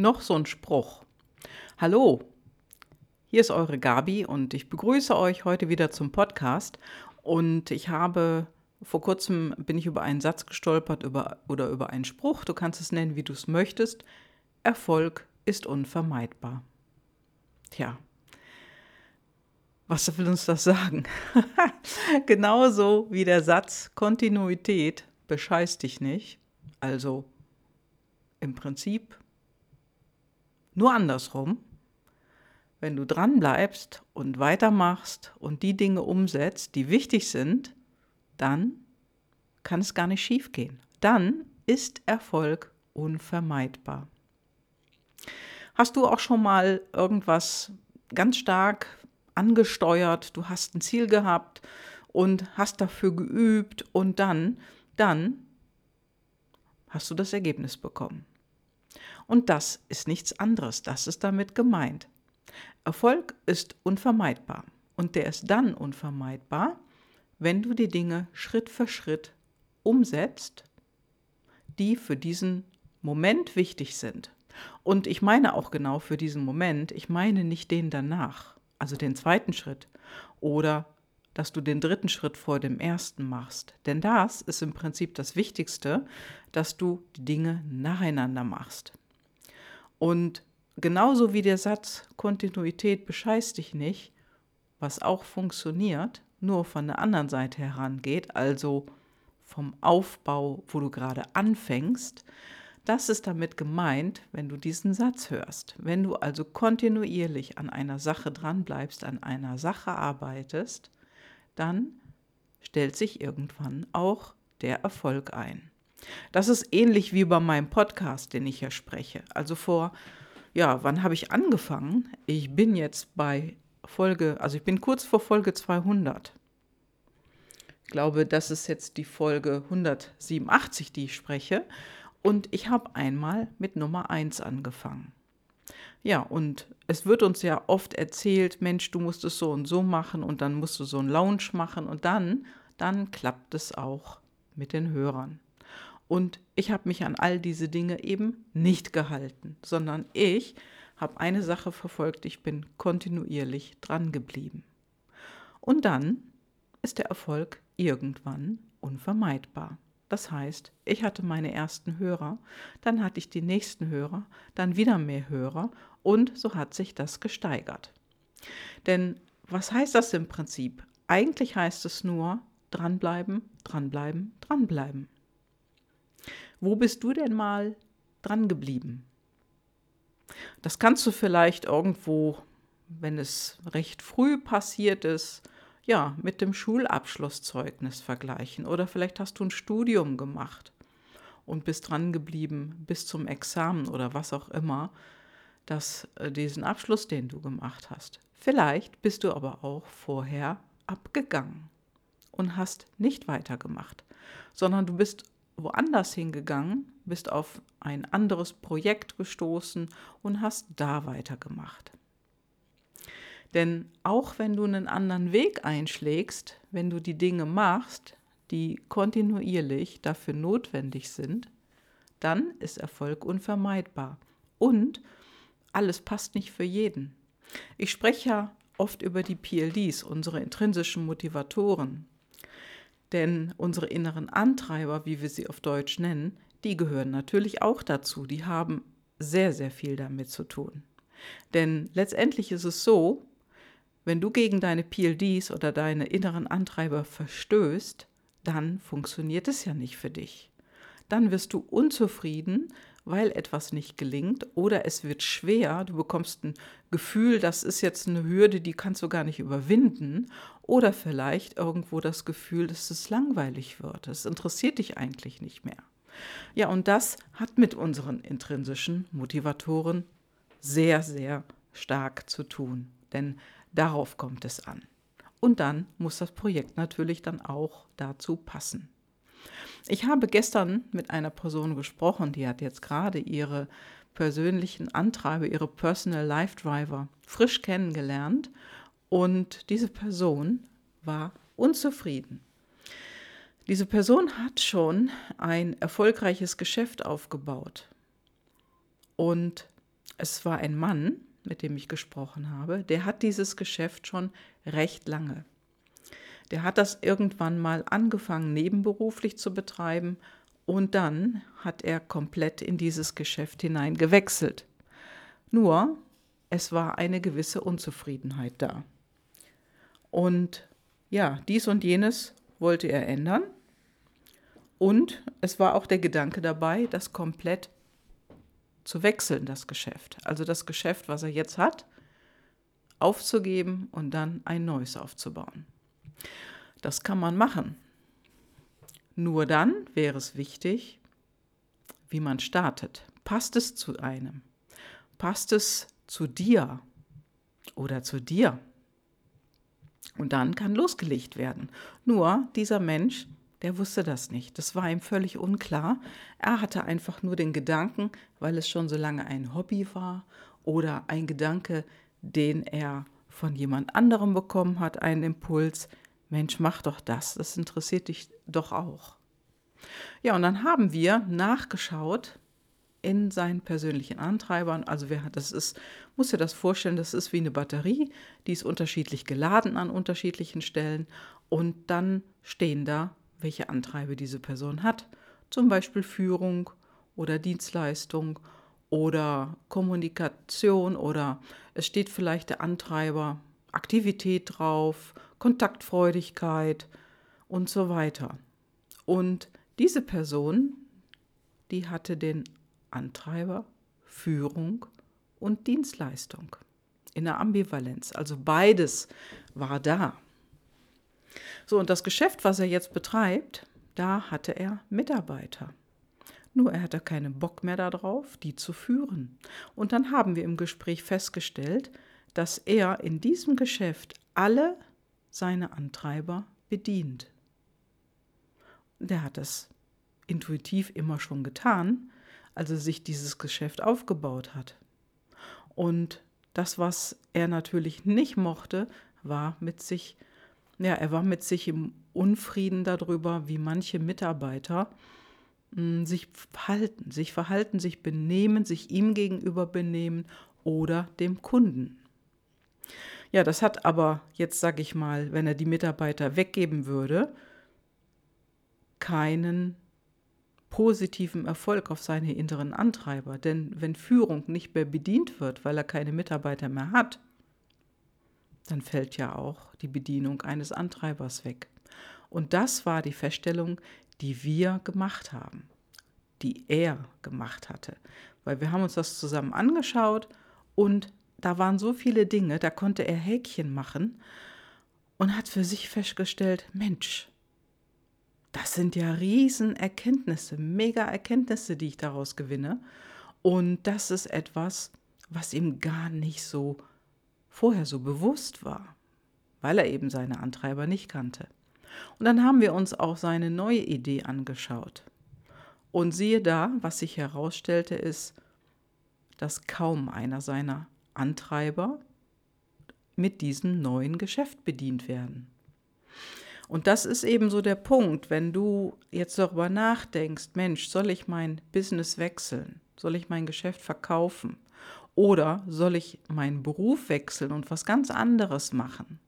noch so ein Spruch. Hallo, hier ist eure Gabi und ich begrüße euch heute wieder zum Podcast. Und ich habe vor kurzem bin ich über einen Satz gestolpert über, oder über einen Spruch, du kannst es nennen, wie du es möchtest. Erfolg ist unvermeidbar. Tja, was will uns das sagen? Genauso wie der Satz Kontinuität bescheißt dich nicht. Also im Prinzip nur andersrum. Wenn du dran bleibst und weitermachst und die Dinge umsetzt, die wichtig sind, dann kann es gar nicht schief gehen. Dann ist Erfolg unvermeidbar. Hast du auch schon mal irgendwas ganz stark angesteuert, du hast ein Ziel gehabt und hast dafür geübt und dann, dann hast du das Ergebnis bekommen. Und das ist nichts anderes, das ist damit gemeint. Erfolg ist unvermeidbar und der ist dann unvermeidbar, wenn du die Dinge Schritt für Schritt umsetzt, die für diesen Moment wichtig sind. Und ich meine auch genau für diesen Moment, ich meine nicht den danach also den zweiten Schritt, oder dass du den dritten Schritt vor dem ersten machst. Denn das ist im Prinzip das Wichtigste, dass du die Dinge nacheinander machst. Und genauso wie der Satz Kontinuität bescheißt dich nicht, was auch funktioniert, nur von der anderen Seite herangeht, also vom Aufbau, wo du gerade anfängst, das ist damit gemeint, wenn du diesen Satz hörst. Wenn du also kontinuierlich an einer Sache dranbleibst, an einer Sache arbeitest, dann stellt sich irgendwann auch der Erfolg ein. Das ist ähnlich wie bei meinem Podcast, den ich hier spreche. Also vor, ja, wann habe ich angefangen? Ich bin jetzt bei Folge, also ich bin kurz vor Folge 200. Ich glaube, das ist jetzt die Folge 187, die ich spreche. Und ich habe einmal mit Nummer 1 angefangen. Ja, und es wird uns ja oft erzählt, Mensch, du musst es so und so machen und dann musst du so einen Lounge machen und dann, dann klappt es auch mit den Hörern. Und ich habe mich an all diese Dinge eben nicht gehalten, sondern ich habe eine Sache verfolgt, ich bin kontinuierlich dran geblieben. Und dann ist der Erfolg irgendwann unvermeidbar. Das heißt, ich hatte meine ersten Hörer, dann hatte ich die nächsten Hörer, dann wieder mehr Hörer und so hat sich das gesteigert. Denn was heißt das im Prinzip? Eigentlich heißt es nur dranbleiben, dranbleiben, dranbleiben. Wo bist du denn mal dran geblieben? Das kannst du vielleicht irgendwo, wenn es recht früh passiert ist, ja, mit dem Schulabschlusszeugnis vergleichen. Oder vielleicht hast du ein Studium gemacht und bist dran geblieben bis zum Examen oder was auch immer, dass äh, diesen Abschluss, den du gemacht hast. Vielleicht bist du aber auch vorher abgegangen und hast nicht weitergemacht, sondern du bist woanders hingegangen, bist auf ein anderes Projekt gestoßen und hast da weitergemacht. Denn auch wenn du einen anderen Weg einschlägst, wenn du die Dinge machst, die kontinuierlich dafür notwendig sind, dann ist Erfolg unvermeidbar. Und alles passt nicht für jeden. Ich spreche ja oft über die PLDs, unsere intrinsischen Motivatoren. Denn unsere inneren Antreiber, wie wir sie auf Deutsch nennen, die gehören natürlich auch dazu. Die haben sehr, sehr viel damit zu tun. Denn letztendlich ist es so, wenn du gegen deine PLDs oder deine inneren Antreiber verstößt, dann funktioniert es ja nicht für dich. Dann wirst du unzufrieden, weil etwas nicht gelingt oder es wird schwer, du bekommst ein Gefühl, das ist jetzt eine Hürde, die kannst du gar nicht überwinden oder vielleicht irgendwo das Gefühl, dass es langweilig wird, es interessiert dich eigentlich nicht mehr. Ja, und das hat mit unseren intrinsischen Motivatoren sehr, sehr stark zu tun, denn Darauf kommt es an. Und dann muss das Projekt natürlich dann auch dazu passen. Ich habe gestern mit einer Person gesprochen, die hat jetzt gerade ihre persönlichen Antreiber, ihre Personal Life Driver frisch kennengelernt und diese Person war unzufrieden. Diese Person hat schon ein erfolgreiches Geschäft aufgebaut und es war ein Mann, mit dem ich gesprochen habe, der hat dieses Geschäft schon recht lange. Der hat das irgendwann mal angefangen, nebenberuflich zu betreiben und dann hat er komplett in dieses Geschäft hinein gewechselt. Nur, es war eine gewisse Unzufriedenheit da. Und ja, dies und jenes wollte er ändern. Und es war auch der Gedanke dabei, das komplett zu wechseln, das Geschäft. Also das Geschäft, was er jetzt hat, aufzugeben und dann ein neues aufzubauen. Das kann man machen. Nur dann wäre es wichtig, wie man startet. Passt es zu einem? Passt es zu dir oder zu dir? Und dann kann losgelegt werden. Nur dieser Mensch, der wusste das nicht. Das war ihm völlig unklar. Er hatte einfach nur den Gedanken, weil es schon so lange ein Hobby war oder ein Gedanke, den er von jemand anderem bekommen hat, einen Impuls, Mensch, mach doch das, das interessiert dich doch auch. Ja, und dann haben wir nachgeschaut in seinen persönlichen Antreibern. Also wer hat das ist, muss dir das vorstellen, das ist wie eine Batterie, die ist unterschiedlich geladen an unterschiedlichen Stellen und dann stehen da, welche Antreiber diese Person hat. Zum Beispiel Führung oder Dienstleistung oder Kommunikation oder es steht vielleicht der Antreiber Aktivität drauf, Kontaktfreudigkeit und so weiter. Und diese Person, die hatte den Antreiber Führung und Dienstleistung in der Ambivalenz. Also beides war da. So, und das Geschäft, was er jetzt betreibt, da hatte er Mitarbeiter. Nur er hatte keinen Bock mehr darauf, die zu führen. Und dann haben wir im Gespräch festgestellt, dass er in diesem Geschäft alle seine Antreiber bedient. Der hat das intuitiv immer schon getan, als er sich dieses Geschäft aufgebaut hat. Und das, was er natürlich nicht mochte, war mit sich, ja, er war mit sich im Unfrieden darüber, wie manche Mitarbeiter mh, hm, sich verhalten, sich verhalten, sich benehmen, sich ihm gegenüber benehmen oder dem Kunden. Ja, das hat aber jetzt, sage ich mal, wenn er die Mitarbeiter weggeben würde, keinen positiven Erfolg auf seine inneren Antreiber. Denn wenn Führung nicht mehr bedient wird, weil er keine Mitarbeiter mehr hat, dann fällt ja auch die Bedienung eines Antreibers weg. Und das war die Feststellung, die wir gemacht haben, die er gemacht hatte. Weil wir haben uns das zusammen angeschaut und da waren so viele Dinge, da konnte er Häkchen machen und hat für sich festgestellt, Mensch, das sind ja Riesenerkenntnisse, mega Erkenntnisse, die ich daraus gewinne. Und das ist etwas, was ihm gar nicht so vorher so bewusst war, weil er eben seine Antreiber nicht kannte. Und dann haben wir uns auch seine neue Idee angeschaut. Und siehe da, was sich herausstellte, ist, dass kaum einer seiner Antreiber mit diesem neuen Geschäft bedient werden. Und das ist eben so der Punkt, wenn du jetzt darüber nachdenkst, Mensch, soll ich mein Business wechseln? Soll ich mein Geschäft verkaufen? Oder soll ich meinen Beruf wechseln und was ganz anderes machen?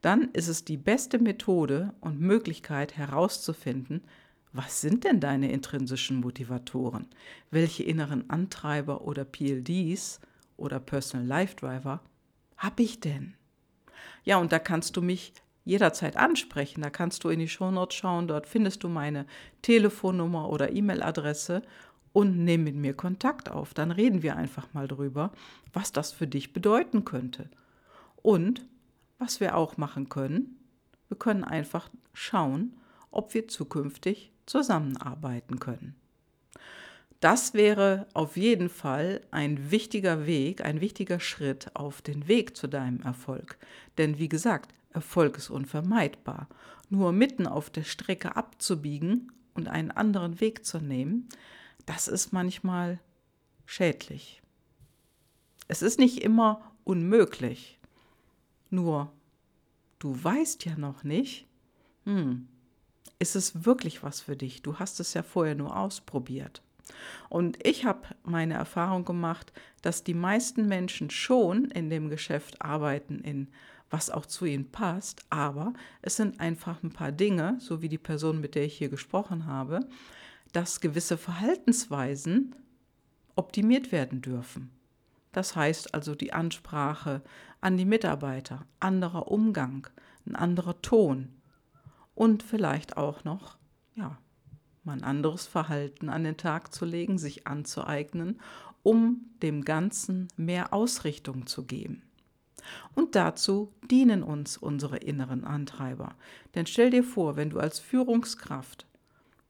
Dann ist es die beste Methode und Möglichkeit herauszufinden, was sind denn deine intrinsischen Motivatoren? Welche inneren Antreiber oder PLDs oder Personal Life Driver habe ich denn? Ja, und da kannst du mich jederzeit ansprechen. Da kannst du in die Shownotes schauen, dort findest du meine Telefonnummer oder E-Mail-Adresse und nimm mit mir Kontakt auf. Dann reden wir einfach mal drüber, was das für dich bedeuten könnte. Und was wir auch machen können, wir können einfach schauen, ob wir zukünftig zusammenarbeiten können. Das wäre auf jeden Fall ein wichtiger Weg, ein wichtiger Schritt auf den Weg zu deinem Erfolg. Denn wie gesagt, Erfolg ist unvermeidbar. Nur mitten auf der Strecke abzubiegen und einen anderen Weg zu nehmen, das ist manchmal schädlich. Es ist nicht immer unmöglich. Nur, du weißt ja noch nicht, hm, ist es wirklich was für dich? Du hast es ja vorher nur ausprobiert. Und ich habe meine Erfahrung gemacht, dass die meisten Menschen schon in dem Geschäft arbeiten, in was auch zu ihnen passt, aber es sind einfach ein paar Dinge, so wie die Person, mit der ich hier gesprochen habe, dass gewisse Verhaltensweisen optimiert werden dürfen. Das heißt also die Ansprache an die Mitarbeiter, anderer Umgang, ein anderer Ton und vielleicht auch noch, ja, mal ein anderes Verhalten an den Tag zu legen, sich anzueignen, um dem Ganzen mehr Ausrichtung zu geben. Und dazu dienen uns unsere inneren Antreiber. Denn stell dir vor, wenn du als Führungskraft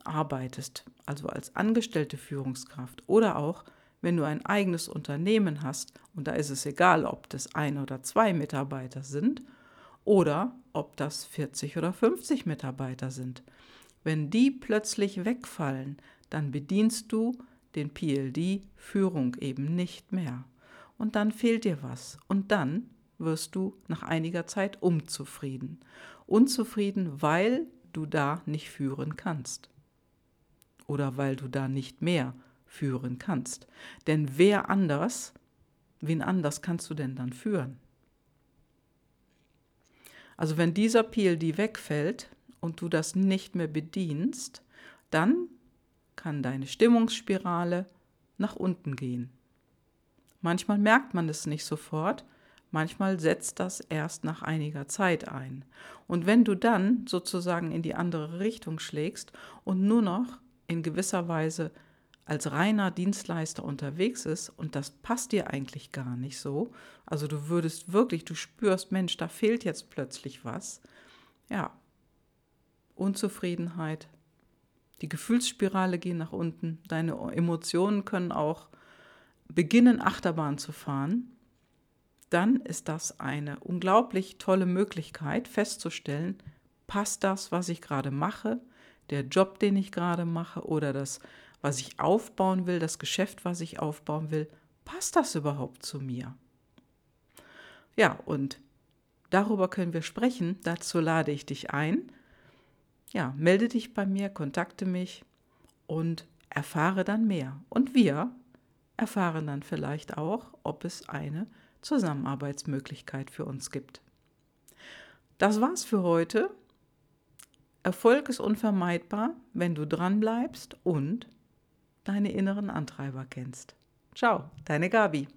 arbeitest, also als angestellte Führungskraft oder auch wenn du ein eigenes Unternehmen hast, und da ist es egal, ob das ein oder zwei Mitarbeiter sind oder ob das 40 oder 50 Mitarbeiter sind. Wenn die plötzlich wegfallen, dann bedienst du den PLD Führung eben nicht mehr. Und dann fehlt dir was. Und dann wirst du nach einiger Zeit unzufrieden. Unzufrieden, weil du da nicht führen kannst. Oder weil du da nicht mehr führen kannst. Denn wer anders, wen anders kannst du denn dann führen? Also wenn dieser PLD wegfällt und du das nicht mehr bedienst, dann kann deine Stimmungsspirale nach unten gehen. Manchmal merkt man es nicht sofort, manchmal setzt das erst nach einiger Zeit ein. Und wenn du dann sozusagen in die andere Richtung schlägst und nur noch in gewisser Weise als reiner Dienstleister unterwegs ist und das passt dir eigentlich gar nicht so, also du würdest wirklich, du spürst, Mensch, da fehlt jetzt plötzlich was, ja, Unzufriedenheit, die Gefühlsspirale geht nach unten, deine Emotionen können auch beginnen, Achterbahn zu fahren, dann ist das eine unglaublich tolle Möglichkeit festzustellen, passt das, was ich gerade mache, der Job, den ich gerade mache oder das was ich aufbauen will, das Geschäft, was ich aufbauen will, passt das überhaupt zu mir? Ja, und darüber können wir sprechen. Dazu lade ich dich ein. Ja, melde dich bei mir, kontakte mich und erfahre dann mehr. Und wir erfahren dann vielleicht auch, ob es eine Zusammenarbeitsmöglichkeit für uns gibt. Das war's für heute. Erfolg ist unvermeidbar, wenn du dran bleibst und deine inneren Antreiber kennst. Ciao, deine Gabi.